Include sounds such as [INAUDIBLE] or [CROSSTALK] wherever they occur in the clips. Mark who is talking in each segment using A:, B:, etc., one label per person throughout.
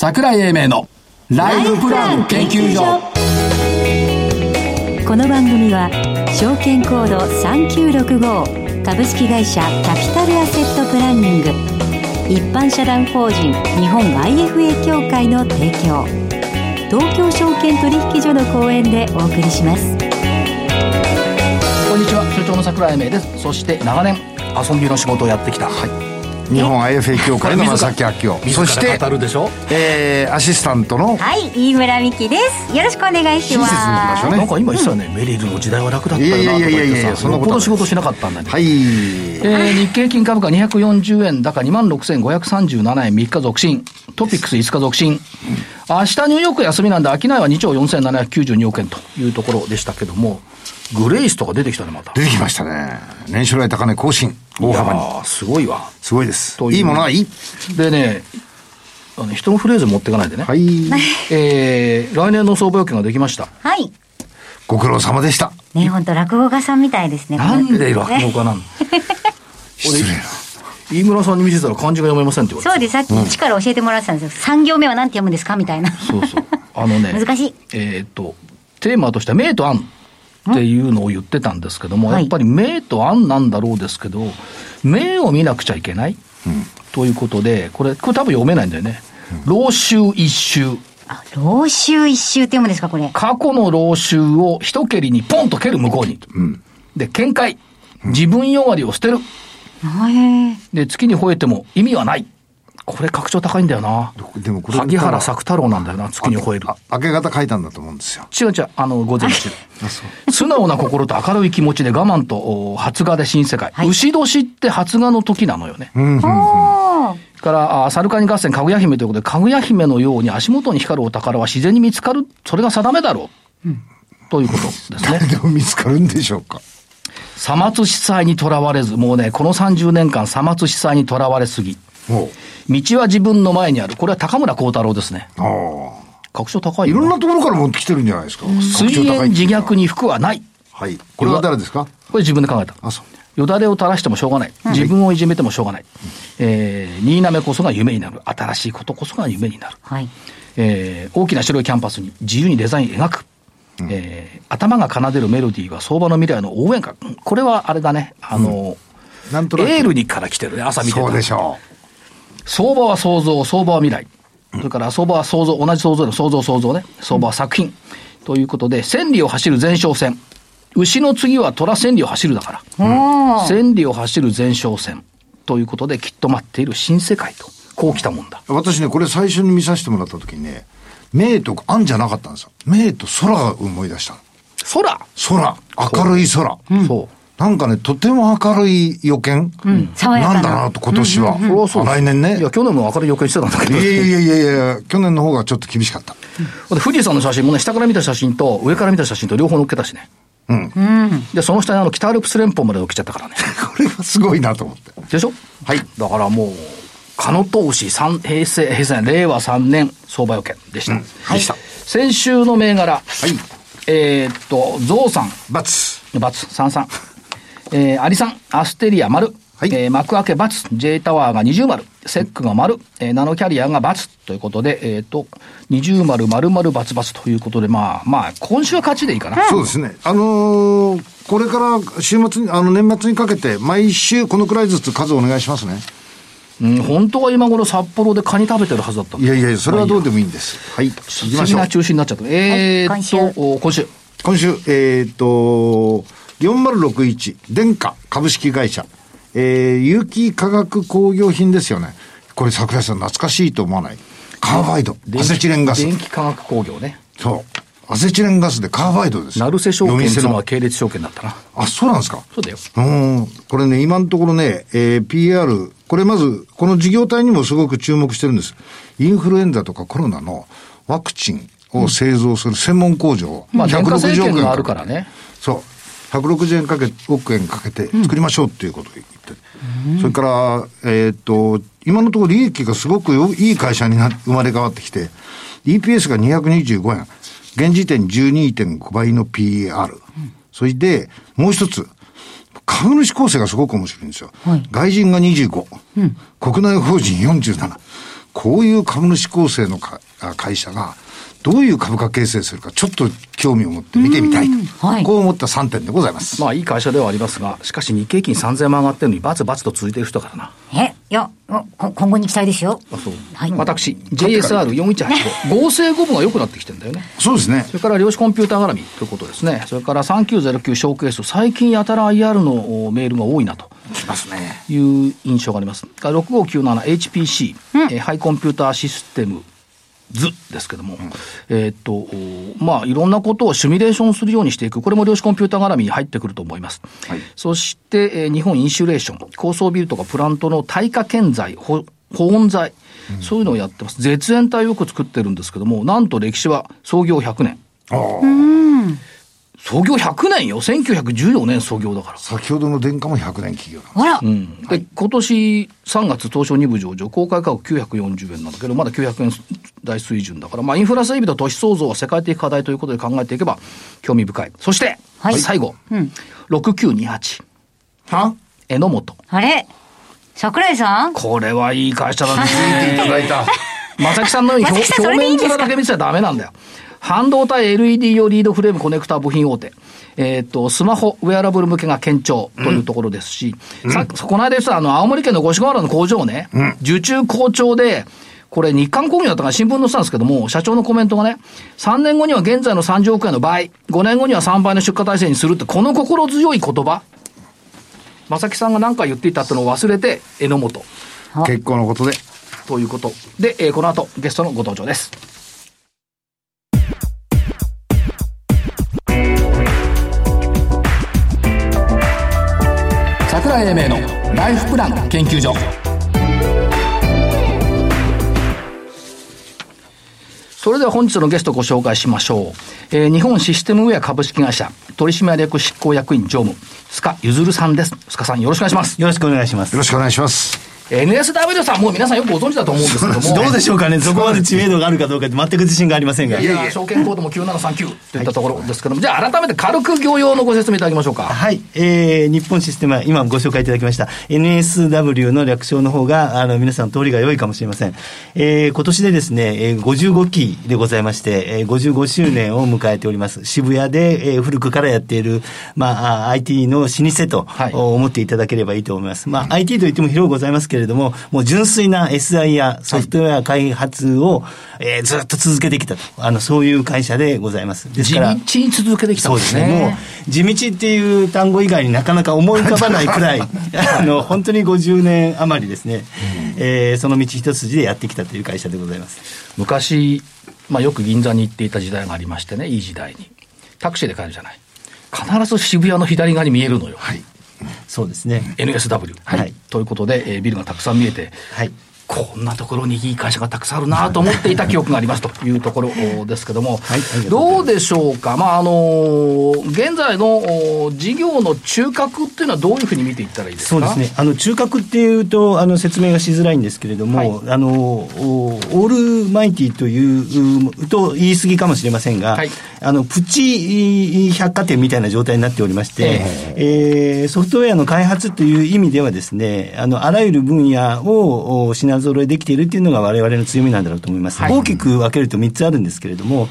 A: 桜井英明のライフプラン研究所。
B: この番組は証券コード3965株式会社キャピタルアセットプランニング。一般社団法人日本 IFA 協会の提供。東京証券取引所の講演でお送りします。
A: こんにちは。所長の桜井英明です。そして長年遊びの仕事をやってきた。はい
C: 日本 IFA 協会の正木明夫
A: そして語るでしょ、
C: えー、アシスタントの
B: はい飯村美希です。よろしくお願いします。親
A: 切にいきましょうね。なんか今言ってたね、うん、メリルの時代は楽だったよなとか言ってさ。そんなこと仕事しなかったんだけど
C: はい、えー、
A: 日経金株価240円高2万6537円3日続伸。トピックス5日続伸。明日ニューヨーク休みなんで商いは2兆4792億円というところでしたけどもグレイスとか出てきたね、また。
C: 出てきましたね。年初来高値更新。大幅に。
A: すごいわ。
C: すごいです。いいものはい？い。
A: でね、あの人のフレーズ持っていかないでね。
C: はい。[LAUGHS]
A: えー、来年の相場予見ができました。
B: はい。
C: ご苦労様でした。
B: ね、本当落語家さんみたいですね。
A: なんで落語家なの [LAUGHS]
C: 失礼な。
A: 飯村さんに見せたら漢字が読めませんって言われ
B: てそうです、さっき一から教えてもらってたんですよ。3行目は何て読むんですか？みたいな。
A: そうそう。あのね。[LAUGHS]
B: 難しい。
A: えっと、テーマとしては、明と暗。っていうのを言ってたんですけども、やっぱり明と暗なんだろうですけど、明を見なくちゃいけない、うん、ということで、これ、これ多分読めないんだよね。老衆一周。
B: あ、老衆一周って読むんですか、これ。
A: 過去の老衆を一蹴りにポンと蹴る向こうに。うん、で、見解。自分弱りを捨てる。で、月に吠えても意味はない。これ格調高いんだよな。でもこれ。萩原作太郎なんだよな、月に吠える。
C: 明け方書いたんだと思うんですよ。
A: 違う違う、あの、午前中。[LAUGHS] 素直な心と明るい気持ちで我慢と発芽で新世界。はい、牛年って発芽の時なのよね。うんうんうんから、あサルカニ合戦、かぐや姫ということで、かぐや姫のように足元に光るお宝は自然に見つかる、それが定めだろう。うん、ということですね。
C: 誰でも見つかるんでしょうか。
A: さまつ司祭にとらわれず、もうね、この30年間、さまつ司祭にとらわれすぎ。道は自分の前にある。これは高村光太郎ですね。ああ。格調高い
C: いろんなところから持ってきてるんじゃないですか。
A: 水源自虐に服はない。
C: はい。これは誰ですか？
A: これ自分で考えた。あ、そう。よだれを垂らしてもしょうがない。自分をいじめてもしょうがない。はい、えー、新滑こそが夢になる。新しいことこそが夢になる。はい。えー、大きな白いキャンパスに自由にデザイン描く。うん、えー、頭が奏でるメロディーは相場の未来の応援歌。これはあれだね。あの、うん、なんとなくエールにから来てるね、朝見て
C: そうでしょ
A: う。相場は創造、相場は未来。それから相場は創造、同じ創造の創造創造ね。相場は作品。ということで、千里を走る前哨戦。牛の次は虎千里を走るだから。千里を走る前哨戦。ということで、きっと待っている新世界と。こう来たもんだ。
C: 私ね、これ最初に見させてもらった時にね、明と暗じゃなかったんですよ。明と空が思い出した
A: 空？
C: 空。明るい空。そう。なんかね、とても明るい予見、うん、なんだなと、今年は。うんうん、来年ね。
A: いや、去年も明るい予見してたんだけど。いや
C: いやいやいや去年の方がちょっと厳しかった。
A: うん、富士山の写真もね、下から見た写真と上から見た写真と両方載っけたしね。うん。で、その下にあの、北アルプス連峰まで起きちゃったからね。[LAUGHS]
C: これはすごいなと思って。
A: でしょ？はい。だからもう、可能投資三平成、平成、令和3年相場予見でした。うん、はい。先週の銘柄。はい。えー、っと、ゾウさん。
C: バツ。
A: バツ、三三。えー、アリさん、アステリア丸、はい、えー、幕開け×、J タワーが二重丸、セックが丸、えー、ナノキャリアが×ということで、えっ、ー、と、二重丸、丸々××ということで、まあ、まあ、今週は勝ちでいいかな。
C: そうですね。あのー、これから週末に、あの、年末にかけて、毎週このくらいずつ数お願いしますね。
A: うん、本当は今頃札幌でカニ食べてるはずだった
C: いやいや、それはどうでもいいんです。はい。行
A: きましょう。中止になっちゃった。えー、っと、はい、今週。
C: 今週、えー、っと、4061、電化株式会社。えー、有機化学工業品ですよね。これ桜井さん懐かしいと思わない？カーバイド。アセチレンガス。
A: 電気化学工業ね。
C: そう。アセチレンガスでカーバイドです。
A: 成瀬証券のは系列証券だったな。
C: あ、そうなんですか？
A: そうだよ。
C: うん。これね、今のところね、えー、PR、これまず、この事業体にもすごく注目してるんです。インフルエンザとかコロナのワクチンを製造する専門工場を、
A: うん、まあ、160億円があるからね。
C: そう。160円かけ、億円かけて作りましょうっていうことを言って、うん、それから、えー、っと、今のところ利益がすごくいい会社にな生まれ変わってきて、EPS が225円、現時点12.5倍の PER、うん、それで、もう一つ、株主構成がすごく面白いんですよ。はい、外人が25、うん、国内法人47。こういう株主構成の会社が、どういう株価形成するか、ちょっと興味を持って見てみたいと、はい、こう思った3点でございます。
A: まあ、いい会社ではありますが、しかし日経金3000万上がってるのに、バツバツと続いてる人からな。
D: えいや、今後に期待ですよ。あ
A: そう。はい、私、JSR4185、合成5分が良くなってきてるんだよね。
C: そうですね。
A: それから量子コンピューター絡みということですね。それから3909ショーケース、最近やたら IR のメールが多いなと。
C: きますね。
A: いう印象があります。6597HPC、うん、えハイコンピューターシステム図ですけども、うん、えっと、まあ、いろんなことをシミュレーションするようにしていく、これも量子コンピューター絡みに入ってくると思います。はい、そして、えー、日本インシュレーション、高層ビルとかプラントの耐火建材、保温材、うん、そういうのをやってます。絶縁体をよく作ってるんですけども、なんと歴史は創業100年。ああ。創業100年よ。1914年創業だから。
C: 先ほどの殿下も100年企業
D: あら、うん、
A: で、今年3月東証2部上場、公開価格940円なんだけど、まだ900円台水準だから、まあ、インフラ整備と都市創造は世界的課題ということで考えていけば、興味深い。そして、はい、最後、うん、6928。
C: は？
A: 榎本。
D: あれ？桜井さん？
A: これはいい会社だね。いていただいた。[LAUGHS] 正木さんのように表面面だけ見せちゃダメなんだよ。半導体 LED 用リードフレームコネクタ部品大手。えっ、ー、と、スマホ、ウェアラブル向けが堅調というところですし、うん、さこの間言ってたあの、青森県の五所川原の工場ね、うん、受注好調で、これ日韓工業だったから新聞載ってたんですけども、社長のコメントがね、3年後には現在の30億円の倍、5年後には3倍の出荷体制にするって、この心強い言葉。正木さんが何か言っていたってのを忘れて、榎本。
C: 結構のことで。
A: ということ。で、えー、この後、ゲストのご登場です。桜井英明のライフプラン研究所。それでは本日のゲストをご紹介しましょう、えー、日本システムウェア株式会社取締役執行役員常務須賀ゆさんです。須賀さんよろしくお願いします。
E: よろしくお願いします。
C: よろしくお願いします
A: NSW さん、もう皆さんよくご存知だと思うんですけども。
E: どうでしょうかね、そこまで知名度があるかどうかって全く自信がありませんが。
A: いやいや、証券コードも9739といったところですけども、はい、じゃあ改めて軽く業用のご説明いただきましょうか。
E: はい、えー、日本システムは今ご紹介いただきました NSW の略称の方が、あの、皆さん通りが良いかもしれません。えー、今年でですね、55期でございまして、えー、55周年を迎えております。渋谷で、えー、古くからやっている、まあ、IT の老舗と、はい、思っていただければいいと思います。まあ、IT といっても広くございますけれども、もう純粋な SI やソフトウェア開発を、はい、えー、ずっと続けてきたと。あの、そういう会社でございます。
A: ですから。地道に続けてきたんですね。そうですね。も
E: う、地道っていう単語以外になかなか思い浮かばないくらい、[LAUGHS] あの、本当に50年余りですね、えー、その道一筋でやってきたという会社でございます。
A: 昔、まあ、よく銀座に行っていた時代がありましてね、いい時代に。タクシーで帰るじゃない。必ず渋谷の左側に見えるのよ。はい。
E: そうですね。
A: NSW。はい。ということで、えー、ビルがたくさん見えて、はい。こんなところにいい会社がたくさんあるなと思っていた記憶があります。[LAUGHS] というところですけども、はい、どうでしょうか、まああの現在の事業の中核っていうのは、どういうふうに見ていったらいいです
E: か？そうですね、あの中核っていうとあの、説明がしづらいんですけれども、はい、あのオールマイティというと言い過ぎかもしれませんが、はい、あのプチ百貨店みたいな状態になっておりまして、えー、えー、ソフトウェアの開発という意味ではですね、あのあらゆる分野を品揃えできているっていうのが我々の強みなんだろうと思います。はい、大きく分けると3つあるんですけれども、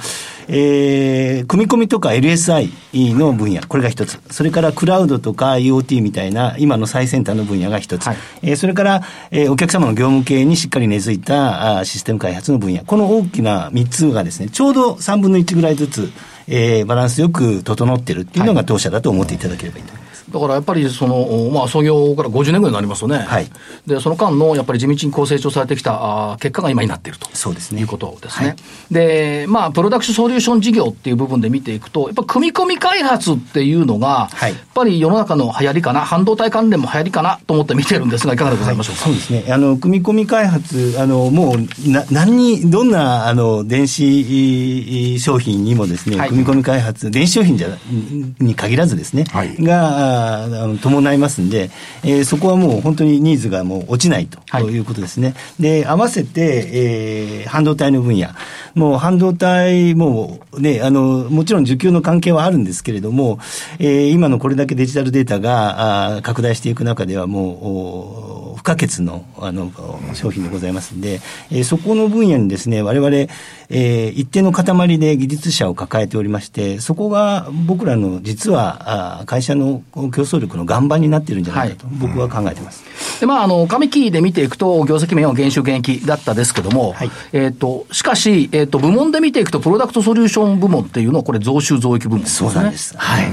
E: えー、組み込みとか LSI の分野、これが一つ。それからクラウドとか IoT みたいな今の最先端の分野が一つ。はい、えー、それから、えー、お客様の業務系にしっかり根付いたあシステム開発の分野。この大きな3つがですね、ちょうど3分の1ぐらいずつ、えー、バランスよく整っているっていうのが当社だと思っていただければいいと思います。
A: だからやっぱりその、まあ、創業から50年ぐらいになりますよね、はい、でその間のやっぱり地道にこう成長されてきたあ結果が今になっていると。そうです、ね、いうことですね。はい、で、まあ、プロダクションソリューション事業っていう部分で見ていくと、やっぱ組み込み開発っていうのが、はい、やっぱり世の中の流行りかな、半導体関連も流行りかなと思って見てるんですが、いかがでございましょうか？
E: そうですね。あの組み込み開発、あのもうな何に、どんなあの電子商品にもですね、組み込み開発、電子商品じゃに限らずですね、があの伴いますんで、えー、そこはもう本当にニーズがもう落ちないということですね。はい、で、合わせて、えー、半導体の分野。もう半導体もね、あの、もちろん需給の関係はあるんですけれども、えー、今のこれだけデジタルデータがあ拡大していく中ではもう、不可欠のあの商品でございますんで、えー、そこの分野にですね、我々、えー、一定の塊で技術者を抱えておりまして、そこが僕らの実はあ会社の競争力の岩盤になっているんじゃないかと、僕は考えてます。
A: で、まあ、あの、上期で見ていくと、業績面は減収減益だったですけども、はい、えっ、と、しかし、えっ、ー、と、部門で見ていくと、プロダクトソリューション部門っていうのは、これ、増収増益部門ですね。
E: そうなんです。はい。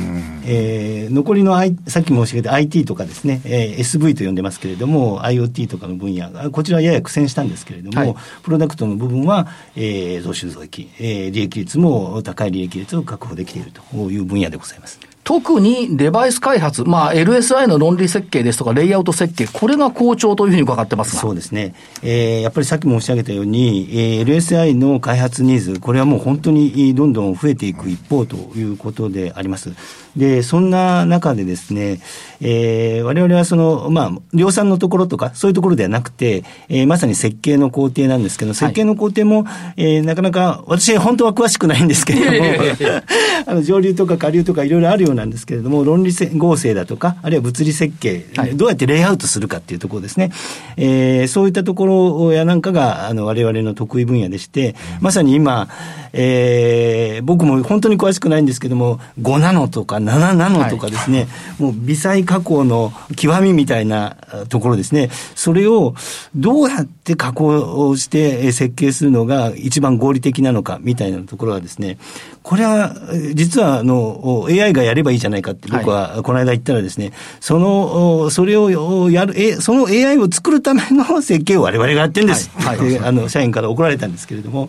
E: えー、残りの、I、さっき申し上げた IT とかですね、えー、SV と呼んでますけれども、IoT とかの分野、こちらはやや苦戦したんですけれども、はい、プロダクトの部分は、えー、増収増益、えー、利益率も高い利益率を確保できているという分野でございます。
A: 特にデバイス開発、まあ、LSI の論理設計ですとか、レイアウト設計、これが好調というふうに伺ってます
E: そうですね、えー、やっぱりさっき申し上げたように、えー、LSI の開発ニーズ、これはもう本当にどんどん増えていく一方ということであります。で、そんな中でですね、えー、我々はその、まあ、量産のところとか、そういうところではなくて、えー、まさに設計の工程なんですけど、設計の工程も、はい、えー、なかなか、私、本当は詳しくないんですけれども、[LAUGHS] あの上流とか下流とかいろいろあるようなんですけれども、論理合成だとか、あるいは物理設計、はい、どうやってレイアウトするかっていうところですね、えー、そういったところやなんかが、あの、我々の得意分野でして、まさに今、えー、僕も本当に詳しくないんですけども、5ナノとか7ナノとかですね、はい、もう微細加工の極みみたいなところですね、それをどうやって加工して設計するのが一番合理的なのかみたいなところはですね、これは実はあの AI がやればいいじゃないかって僕はこの間言ったらですね、はい、その、それをやる、え、その AI を作るための設計を我々がやってるんです、はい、はい、あの社員から怒られたんですけれども、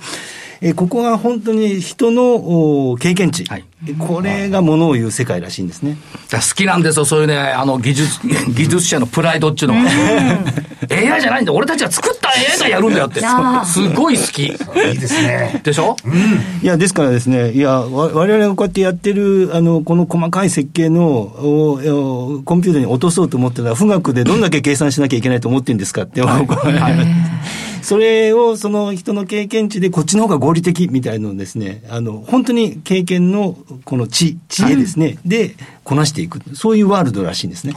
E: えここは本当に人の経験値、はい、これがものを言う世界らしいんですね。
A: 好きなんですよ、そういうね、あの技術、技術者のプライドっていうのは。[LAUGHS] AI じゃないんだ、俺たちは作った AI がやるんだよって。すごい好き。いい
C: ですね。
A: でしょ、うん、
E: いや、ですからですね、いや、われわれがこうやってやってる、あの、この細かい設計のおコンピューターに落とそうと思ったら、富岳でどんだけ計算しなきゃいけないと思ってるんですかって、はい、それをその人の経験値でこっちの方が合理的みたいのをですね、あの、本当に経験のこの知、知恵ですね、で、こなしていく。そういうワールドらしいんですね。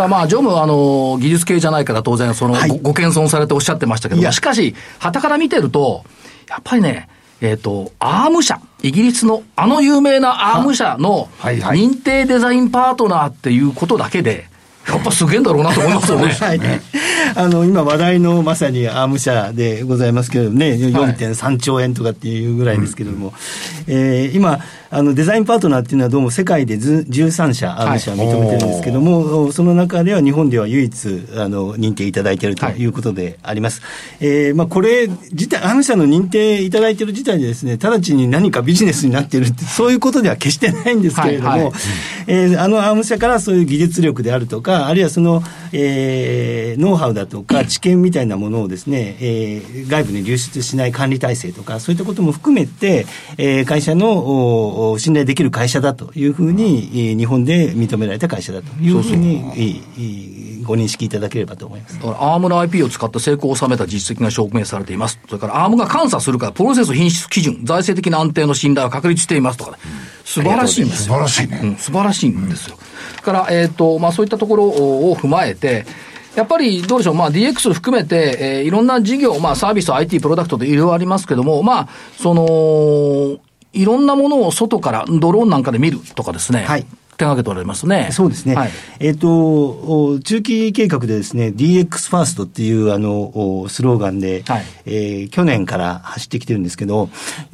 A: だまあ、常務はあの技術系じゃないから当然そのご、はい、ご謙遜されておっしゃってましたけどしかし、はたから見てると、やっぱりね、えっ、ー、と、アーム社、イギリスのあの有名なアーム社の認定デザインパートナーっていうことだけで、やっぱすげえんだろうなと思いますよね。[LAUGHS] はい、
E: あの、今話題のまさにアーム社でございますけれどもね、4.3兆円とかっていうぐらいですけれども、はい、えー、今、あのデザインパートナーっていうのはどうも世界で13社、アーム社認めてるんですけども、はい、その中では日本では唯一あの認定いただいているということであります。はい、えー、まあ、これ自体、アーム社の認定いただいている自体でですね、直ちに何かビジネスになっているって、そういうことでは決してないんですけれども、はいはい、えー、あのアーム社からそういう技術力であるとか、あるいはその、えー、ノウハウだとか [CLEARS THROAT] 知見みたいなものをですね、えー、外部に流出しない管理体制とか、そういったことも含めて、えー、会社の信頼できる会社だというふうに、日本で認められた会社だというふうにご認識いただければと思います。だ
A: からアームの IP を使って成功を収めた実績が証明されています、それからアームが監査するから、プロセス品質基準、財政的な安定の信頼を確立していますとか、ね、素晴らしいんです
C: よ。素晴らしいね。
A: うん、素晴らしいんですよ。から、えっ、ー、と、まあそういったところを踏まえて、やっぱりどうでしょう、まあ、DX 含めて、えー、いろんな事業、まあ、サービス、IT、プロダクトでいろいろありますけども、まあ、その、いろんなものを外からドローンなんかで見るとかですね。はい。手がけておられますね。
E: そうですね。はい、えっ、ー、と、中期計画でですね、DX ファーストっていうあの、スローガンで、はい、えー、去年から走ってきてるんですけど、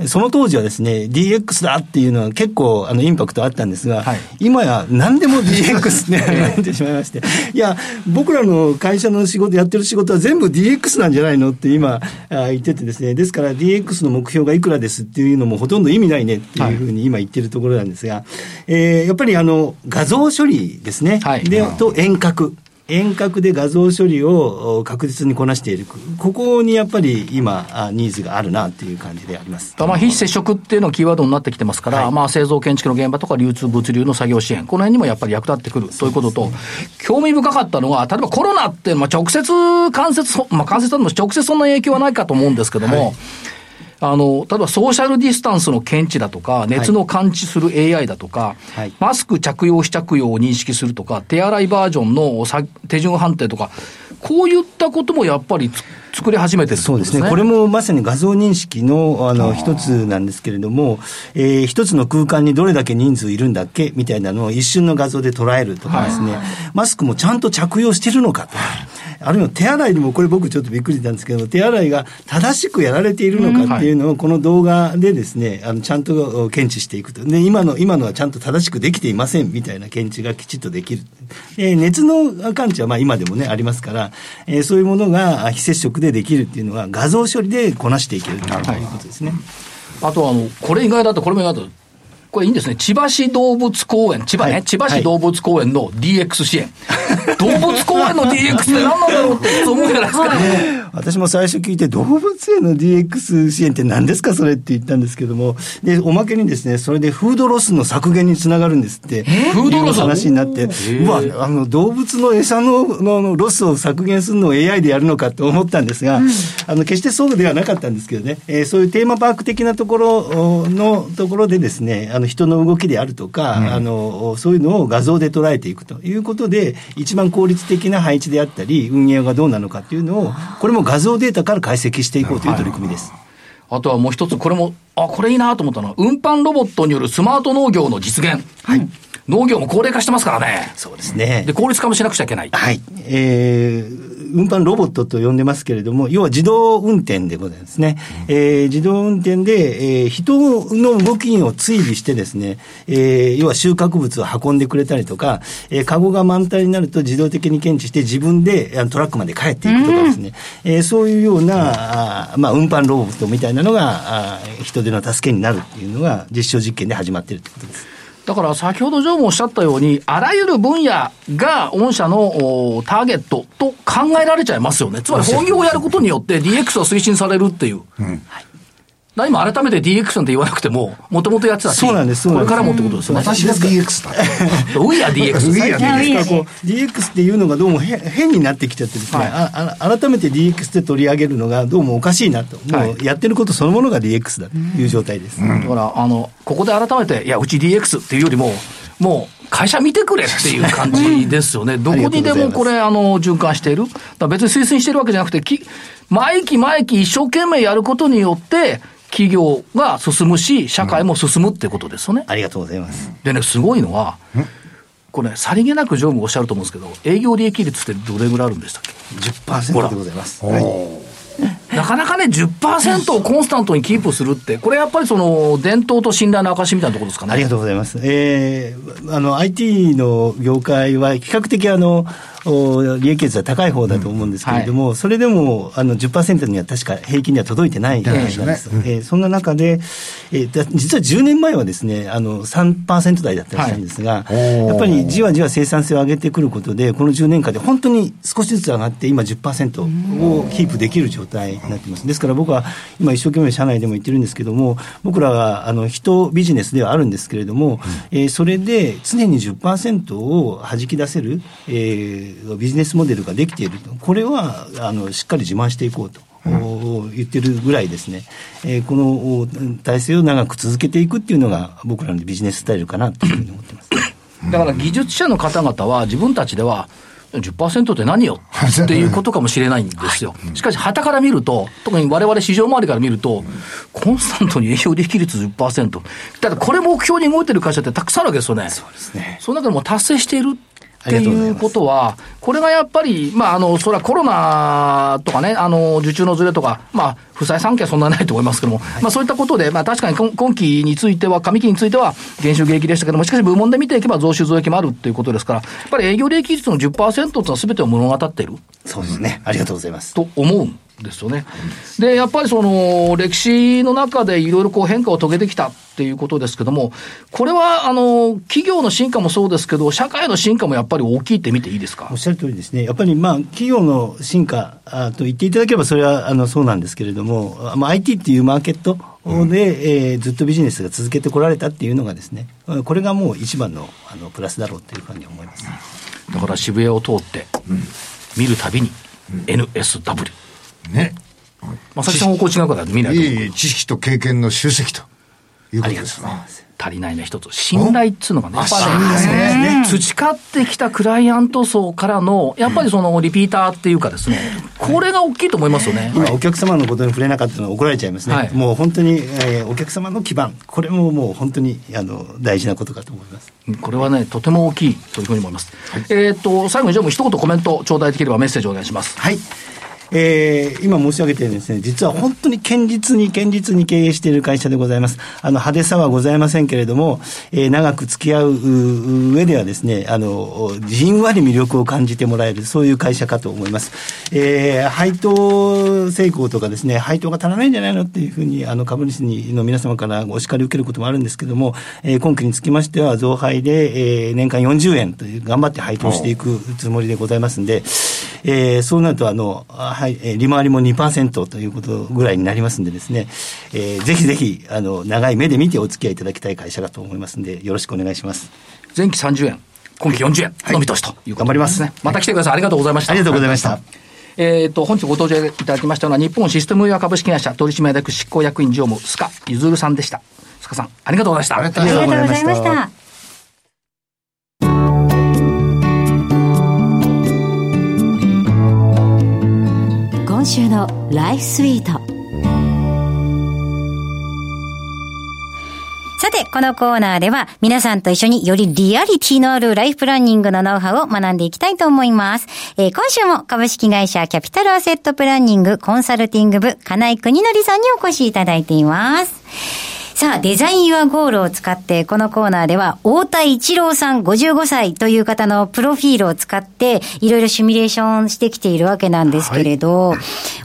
E: その当時はですね、DX だっていうのは結構あのインパクトあったんですが、はい、今や何でも DX ってなってしまいまして、いや、僕らの会社の仕事、やってる仕事は全部 DX なんじゃないのって今あ言っててですね、ですから DX の目標がいくらですっていうのもほとんど意味ないねっていうふうに今言ってるところなんですが、えー、やっぱりあの、画像処理ですね。はい、で、と遠隔。遠隔で画像処理を確実にこなしている、ここにやっぱり今、ニーズがあるなという感じであります。
A: まあ非接触っていうのがキーワードになってきてますから、はい、まあ製造建築の現場とか流通物流の作業支援、この辺にもやっぱり役立ってくるということと、興味深かったのは、例えばコロナって、まあ、直接間接、まあ、間接でも直接そんな影響はないかと思うんですけども、はいあの、例えばソーシャルディスタンスの検知だとか、熱の感知する AI だとか、はい、マスク着用非着用を認識するとか、手洗いバージョンの手順判定とか、こういったこともやっぱり作り始めてる、
E: ね、そうですね。これもまさに画像認識の、あの、一つなんですけれども、えー、一つの空間にどれだけ人数いるんだっけ？みたいなのを一瞬の画像で捉えるとかですね、はい、マスクもちゃんと着用してるのかとか、あるいは手洗いにも、これ僕ちょっとびっくりしたんですけど、手洗いが正しくやられているのかっていうのを、この動画でですね、あの、ちゃんと検知していくと。で、今の、今のはちゃんと正しくできていませんみたいな検知がきちっとできる。えー、熱の感知はまあ今でもね、ありますから、えー、そういうものが非接触でできるっていうのは、画像処理でこなしていけるということですね。
A: あとあの、これ意外だと、これも意外だと、これいいんですね。千葉市動物公園、千葉ね、はい、千葉市動物公園の DX 支援。はい、動物公園の DX って何なんだろうって思うじゃないですか。ね、
E: 私も最初聞いて、動物園の DX 支援って何ですか？それって言ったんですけども、で、おまけにですね、それでフードロスの削減につながるんですって、フードロス話になって、うわ、あの、動物の餌ののロスを削減するのを AI でやるのかと思ったんですが、うん、あの、決してそうではなかったんですけどね、えー、そういうテーマパーク的なところのところでですね、あの、人の動きであるとか、うん、あのそういうのを画像で捉えていくということで、一番効率的な配置であったり、運営がどうなのかっていうのを、これも画像データから解析していこうという取り組みです。
A: あとはもう一つ、これも、あ、これいいなと思ったのは、運搬ロボットによるスマート農業の実現。はい。農業も高齢化してますからね。
E: そうですね。
A: で、効率化もしなくちゃいけない。
E: はい。えー、運搬ロボットと呼んでますけれども、要は自動運転でございますね。うん、えー、自動運転で、えー、人の動きを追尾してですね、えー、要は収穫物を運んでくれたりとか、えー、カゴが満タンになると自動的に検知して自分でトラックまで帰っていくとかですね、うん、えー、そういうような、あまあ、運搬ロボットみたいなのが、あ人手の助けになるっていうのが実証実験で始まっているということです。
A: だから先ほどジョーもおっしゃったように、あらゆる分野が御社のターゲットと考えられちゃいますよね。つまり本業をやることによって DX を推進されるっていう。うん今改めて DX なんて言わなくても、もともとやってたし、
E: そうなんです、
A: これからもってことですよね。
C: 私が DX だ。
A: ウィア DX。ウィア
E: DX。DX っていうのがどうも変になってきちゃってですね、はい、改めて DX って取り上げるのがどうもおかしいなと。もうやってることそのものが DX だという状態です。
A: だから、あの、ここで改めて、いや、うち DX っていうよりも、もう会社見てくれっていう感じですよね。[LAUGHS] どこにでもこれ、あの、循環している。だ別に推進してるわけじゃなくて、き毎期毎期一生懸命やることによって、企業が進むし、社会も進むってことですよね。
E: ありがとうございます。
A: でね、すごいのは、これ、ね、さりげなく常務おっしゃると思うんですけど、営業利益率ってどれぐらいあるんでしたっけ
E: ?10% でございます。はい
A: なかなかね、10%をコンスタントにキープするって、これやっぱりその伝統と信頼の証みたいなところですかね？
E: ありがとうございます。えー、あの、IT の業界は比較的あの、利益率は高い方だと思うんですけれども、うんはい、それでもあの10%には確か平均には届いてないんです、ね。うん、えー、そんな中で、えー、実は10年前はですねあの3%台だったりしたんですが、はい、やっぱりじわじわ生産性を上げてくることで、この10年間で本当に少しずつ上がって、今10%をキープできる状態になっています。ですから僕は今一生懸命社内でも言ってるんですけども、僕らはあの人ビジネスではあるんですけれども、うん、えー、それで常に10%を弾き出せる、えー、ビジネスモデルができていると、これはあのしっかり自慢していこうと。言ってるぐらいですね、えー、この体制を長く続けていくっていうのが僕らのビジネススタイルかなというふうに思ってます。
A: だから技術者の方々は自分たちでは10%って何よ？っていうことかもしれないんですよ。しかし、はたから見ると、特にわれわれ市場周りから見ると、コンスタントに営業利益率10%。だこれ目標に動いてる会社ってたくさんあるわけですよね。そうですね。その中でも達成しているっていうことは、これがやっぱり、まあ、あの、それはコロナとかね、あの、受注のずれとか、まあ、負債産経はそんなないと思いますけども、はい、まあ、そういったことで、まあ、確かに今期については、上期については、減収減益でしたけども、しかし部門で見ていけば増収増益もあるっていうことですから、やっぱり営業利益率の10%っていうのは全てを物語っている。
E: そうですね。ありがとうございます。
A: と思うんですよね。で、やっぱりその、歴史の中でいろいろこう変化を遂げてきたっていうことですけども、これは、あの、企業の進化もそうですけど、社会の進化もやっぱり大きいって見ていいですか？
E: おっしゃる通りですね。やっぱりまあ、企業の進化あと言っていただければ、それはあのそうなんですけれども、まあ、IT っていうマーケットで、うん、えー、ずっとビジネスが続けてこられたっていうのがですね、これがもう一番のあのプラスだろうというふうに思います。
A: だから渋谷を通って、見るたびに NSW。
C: ね。
A: まさきさん方向違うから見ないと。
C: いい知識と経験の集積と。いうことですね。
A: 足りないの一つ、信頼っつうのがね、やっぱね、培ってきたクライアント層からの、やっぱりそのリピーターっていうかですね、これが大きいと思いますよね。
E: 今、お客様のことに触れなかったのは怒られちゃいますね。はい、もう本当に、えー、お客様の基盤、これももう本当にあの大事なことかと思います。
A: これはね、とても大きいというふうに思います。はい、えっ、と、最後にじゃあもう一言コメント頂戴できればメッセージお願いします。
E: はい。えー、今申し上げているですね、実は本当に堅実に堅実に経営している会社でございます。あの、派手さはございませんけれども、えー、長く付き合う上ではですね、あの、じんわり魅力を感じてもらえる、そういう会社かと思います。えー、配当成功とかですね、配当が足らないんじゃないのっていうふうに、あの、株主の皆様からお叱り受けることもあるんですけども、えー、今期につきましては、増配で、えー、年間40円という、頑張って配当していくつもりでございますんで、えー、そうなると、あの、はい、利回りも2%ということぐらいになりますんでですね、えー、ぜひぜひ、あの、長い目で見てお付き合いいただきたい会社だと思いますんで、よろしくお願いします。
A: 前期30円、今期40円、の見通しという
E: 頑張りますね。
A: また来てください。ありがとうございました。
E: ありがとうございました。
A: えっ、と、本日ご登場いただきましたのは、日本システムウェア株式会社取締役執行役員常務、須賀ゆずるさんでした。須賀さん、ありがとうございました。
D: ありがとうございました。
B: 週のライフスイートさて、このコーナーでは皆さんと一緒によりリアリティのあるライフプランニングのノウハウを学んでいきたいと思います。えー、今週も株式会社キャピタルアセットプランニングコンサルティング部、金井国則さんにお越しいただいています。さあ、デザインユアゴールを使って、このコーナーでは、大田一郎さん55歳という方のプロフィールを使って、いろいろシミュレーションしてきているわけなんですけれど、はい、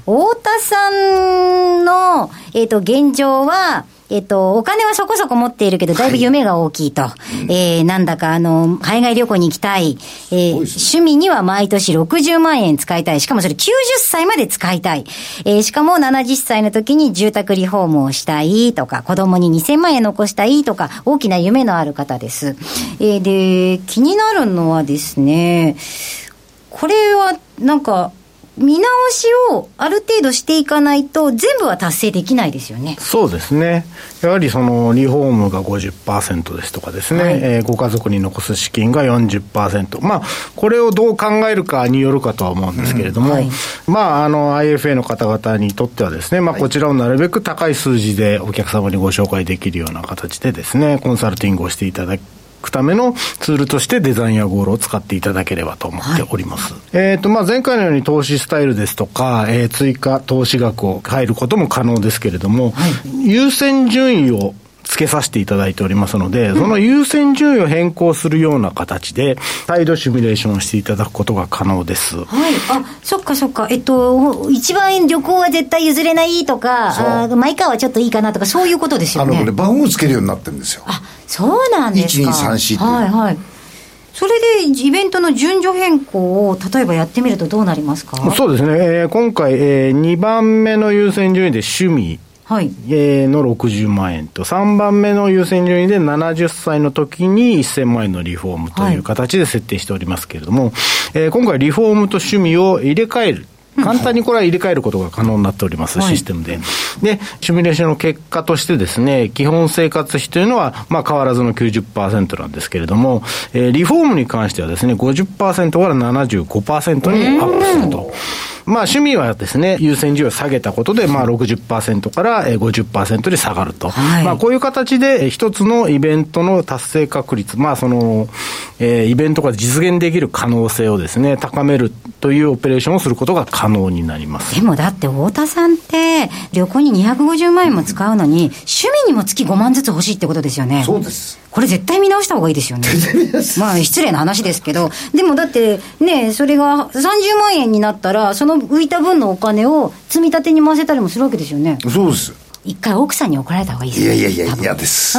B: 大田さんの、えっ、ー、と、現状は、えっと、お金はそこそこ持っているけど、だいぶ夢が大きいと。はい、えー、なんだか、あの、海外旅行に行きたい。えー、趣味には毎年60万円使いたい。しかもそれ90歳まで使いたい。えー、しかも70歳の時に住宅リフォームをしたいとか、子供に2000万円残したいとか、大きな夢のある方です。えー、で、気になるのはですね、これはなんか、見直しをある程度していかないと、全部は達成できないですよね。
F: そうですね、やはりそのリフォームが50%ですとかですね、はい、えー、ご家族に残す資金が40%、まあ、これをどう考えるかによるかとは思うんですけれども、うんはい、まあ、あの IFA の方々にとってはですね、まあ、こちらをなるべく高い数字でお客様にご紹介できるような形でですね、コンサルティングをしていただきくためのツールとしてデザインやゴールを使っていただければと思っております。はい、えっ、ー、と、まあ、前回のように投資スタイルですとか、えー、追加投資額を変えることも可能ですけれども、はい、優先順位をつけさせていただいておりますので、その優先順位を変更するような形で、再度シミュレーションをしていただくことが可能です。はい。
D: あ、そっかそっか。えっと、一番円旅行は絶対譲れないとか、あマイカーはちょっといいかなとか、そういうことですよね。あの、これ
C: 番号つけるようになってるんですよ。
D: あ、そうなんですか。
C: 1234って
D: はいはい。それでイベントの順序変更を例えばやってみるとどうなりますか？
F: そうですね、えー、今回、えー、2番目の優先順位で趣味はい、えー、の60万円と、3番目の優先順位で70歳の時に1000万円のリフォームという形で設定しておりますけれども、はい、えー、今回リフォームと趣味を入れ替える。簡単にこれは入れ替えることが可能になっております、システムで。で、シミュレーションの結果としてですね、基本生活費というのは、まあ変わらずの90%なんですけれども、えー、リフォームに関してはですね、50%から75%にアップすると。まあ趣味はですね、優先順位を下げたことで、まあ60%から50%に下がると。はい、まあこういう形で一つのイベントの達成確率、まあその、えー、イベントが実現できる可能性をですね、高めるというオペレーションをすることが可能になります。
D: でもだって太田さんって旅行に250万円も使うのに、趣味にも月5万ずつ欲しいってことですよね。
C: そうです。
D: これ絶対見直した方がいいですよね。まあ失礼な話ですけど、でもだってね、それが30万円になったら、その浮いた分のお金を積み立てに回せたりもするわけですよね。
C: そうです。
D: 一回奥さんに怒られた方がいいです
C: いやいやいや、嫌です。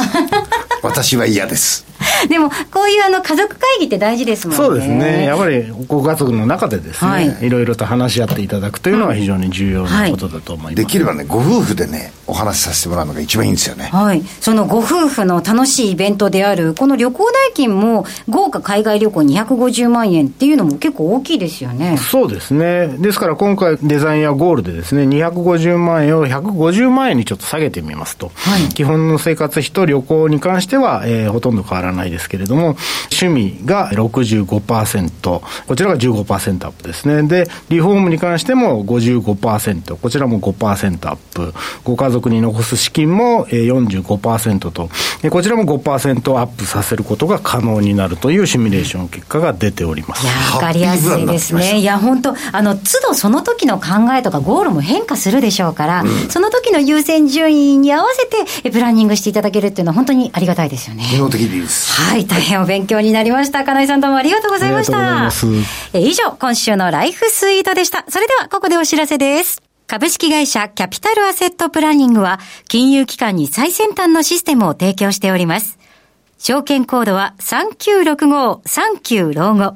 C: 私は嫌です。[LAUGHS]
D: でも、こういうあの家族会議って大事ですもんね。
F: そうですね。やっぱりご家族の中でですね、はい、いろいろと話し合っていただくというのは非常に重要なことだと思います。
C: できればね、ご夫婦でね、お話しさせてもらうのが一番いいんですよね。
D: はい。そのご夫婦の楽しいイベントである、この旅行代金も豪華海外旅行250万円っていうのも結構大きいですよね。
F: そうですね。ですから今回デザインやゴールでですね、250万円を150万円にちょっと下げてみますと、はい、基本の生活費と旅行に関しては、えー、ほとんど変わらないですけれども、趣味が65%、こちらが15%アップですね。で、リフォームに関しても55%、こちらも5%アップ、ご家族に残す資金も45%と、こちらも5%アップさせることが可能になるというシミュレーション結果が出ております。
D: いや、わかりやすいですね。いや、本当あの、都度その時の考えとかゴールも変化するでしょうから、うん、その時の優先順位に合わせてプランニングしていただけるっていうのは本当にありがたいですよね。
C: 機能的です。
D: はい、大変お勉強になりました。金井さんどうもありがとうございました。え以上、今週のライフスイートでした。それでは、ここでお知らせです。株式会社キャピタルアセットプランニングは、金融機関に最先端のシステムを提供しております。証券コードは3965-39老後。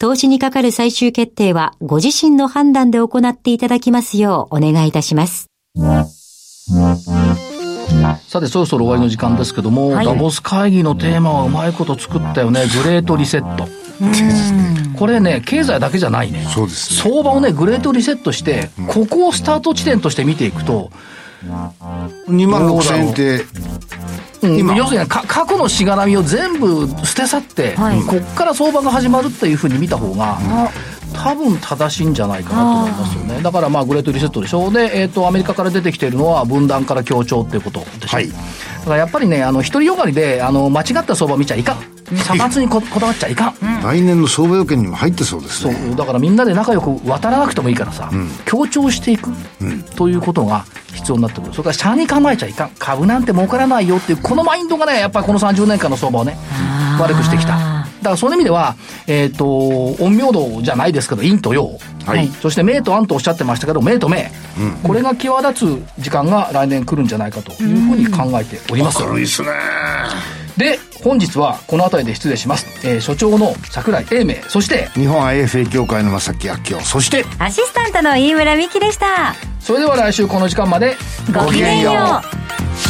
B: 投資にかかる最終決定はご自身の判断で行っていただきますようお願いいたします。
A: さて、そろそろ終わりの時間ですけども、はい、ダボス会議のテーマはうまいこと作ったよね。グレートリセット。これね、経済だけじゃないね。
C: そうです、
A: ね、相場をね、グレートリセットして、ここをスタート地点として見ていくと、
C: 2万6000円って、
A: うん、要するに過去のしがらみを全部捨て去って、はい、こっから相場が始まるっていうふうに見た方が、多分正しいんじゃないかなと思いますよね。だからまあグレートリセットでしょう。で、えっ、ー、と、アメリカから出てきているのは分断から協調っていうことでしょう。はい、だからやっぱりね、あの、独りよがりで、あの、間違った相場を見ちゃいかん。差別にここだわっちゃいかん、
C: うん、来年の相場予見にも入ってそうですね。
A: そう。だからみんなで仲良く渡らなくてもいいからさ、うん、協調していく、うん、ということが必要になってくる。それから社に構えちゃいかん。株なんて儲からないよっていうこのマインドがねやっぱりこの30年間の相場をね悪くしてきた。だからそういう意味では、えっ、ー、と、陰陽道じゃないですけど、陰と陽。はい。そして明と暗とおっしゃってましたけど、明と明。うん、これが際立つ時間が来年来るんじゃないかというふうに考えております。
C: 明るいですね。
A: で、本日はこの辺りで失礼します。えー、所長の櫻井英明、そして、
C: 日本 IFA 協会の正木明夫、そして、
B: アシスタントの飯村美希でした。
A: それでは来週この時間まで、
B: ごきげんよう。